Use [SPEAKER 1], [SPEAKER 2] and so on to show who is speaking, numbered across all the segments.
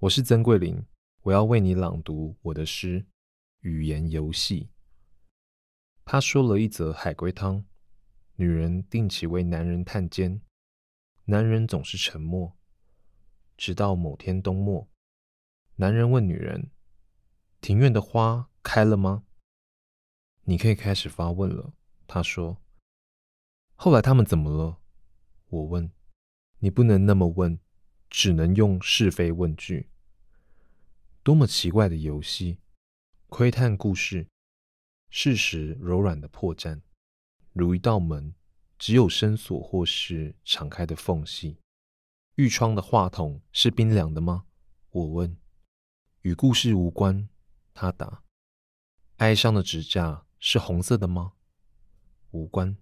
[SPEAKER 1] 我是曾桂林，我要为你朗读我的诗《语言游戏》。他说了一则海龟汤：女人定期为男人探监，男人总是沉默，直到某天冬末，男人问女人：“庭院的花开了吗？”你可以开始发问了。他说：“后来他们怎么了？”我问：“你不能那么问，只能用是非问句。”多么奇怪的游戏！窥探故事，事实柔软的破绽，如一道门，只有深锁或是敞开的缝隙。愈窗的话筒是冰凉的吗？我问。与故事无关，他答。哀伤的指甲是红色的吗？无关。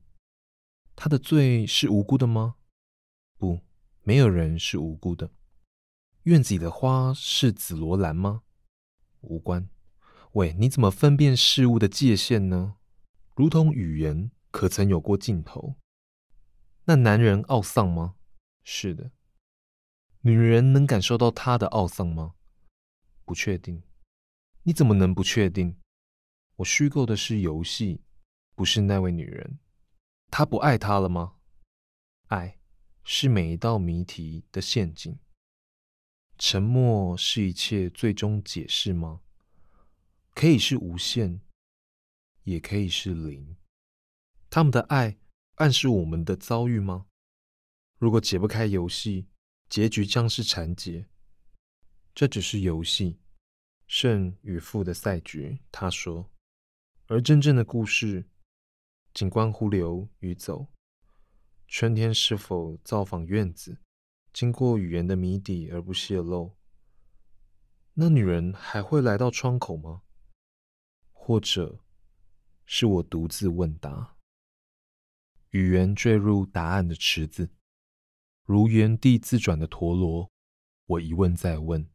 [SPEAKER 1] 他的罪是无辜的吗？不，没有人是无辜的。院子里的花是紫罗兰吗？无关。喂，你怎么分辨事物的界限呢？如同语言可曾有过尽头？那男人懊丧吗？是的。女人能感受到他的懊丧吗？不确定。你怎么能不确定？我虚构的是游戏，不是那位女人。他不爱她了吗？爱是每一道谜题的陷阱。沉默是一切最终解释吗？可以是无限，也可以是零。他们的爱暗示我们的遭遇吗？如果解不开游戏，结局将是缠结。这只是游戏，胜与负的赛局。他说，而真正的故事，仅关乎留与走。春天是否造访院子？经过语言的谜底而不泄露，那女人还会来到窗口吗？或者是我独自问答？语言坠入答案的池子，如原地自转的陀螺。我一问再问，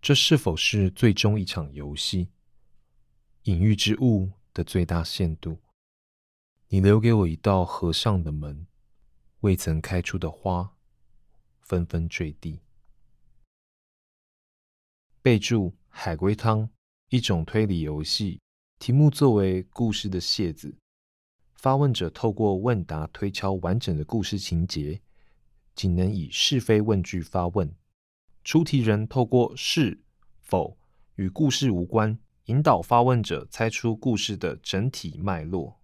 [SPEAKER 1] 这是否是最终一场游戏？隐喻之物的最大限度。你留给我一道合上的门，未曾开出的花。纷纷坠地。备注：海龟汤，一种推理游戏，题目作为故事的楔子，发问者透过问答推敲完整的故事情节，仅能以是非问句发问。出题人透过是否与故事无关，引导发问者猜出故事的整体脉络。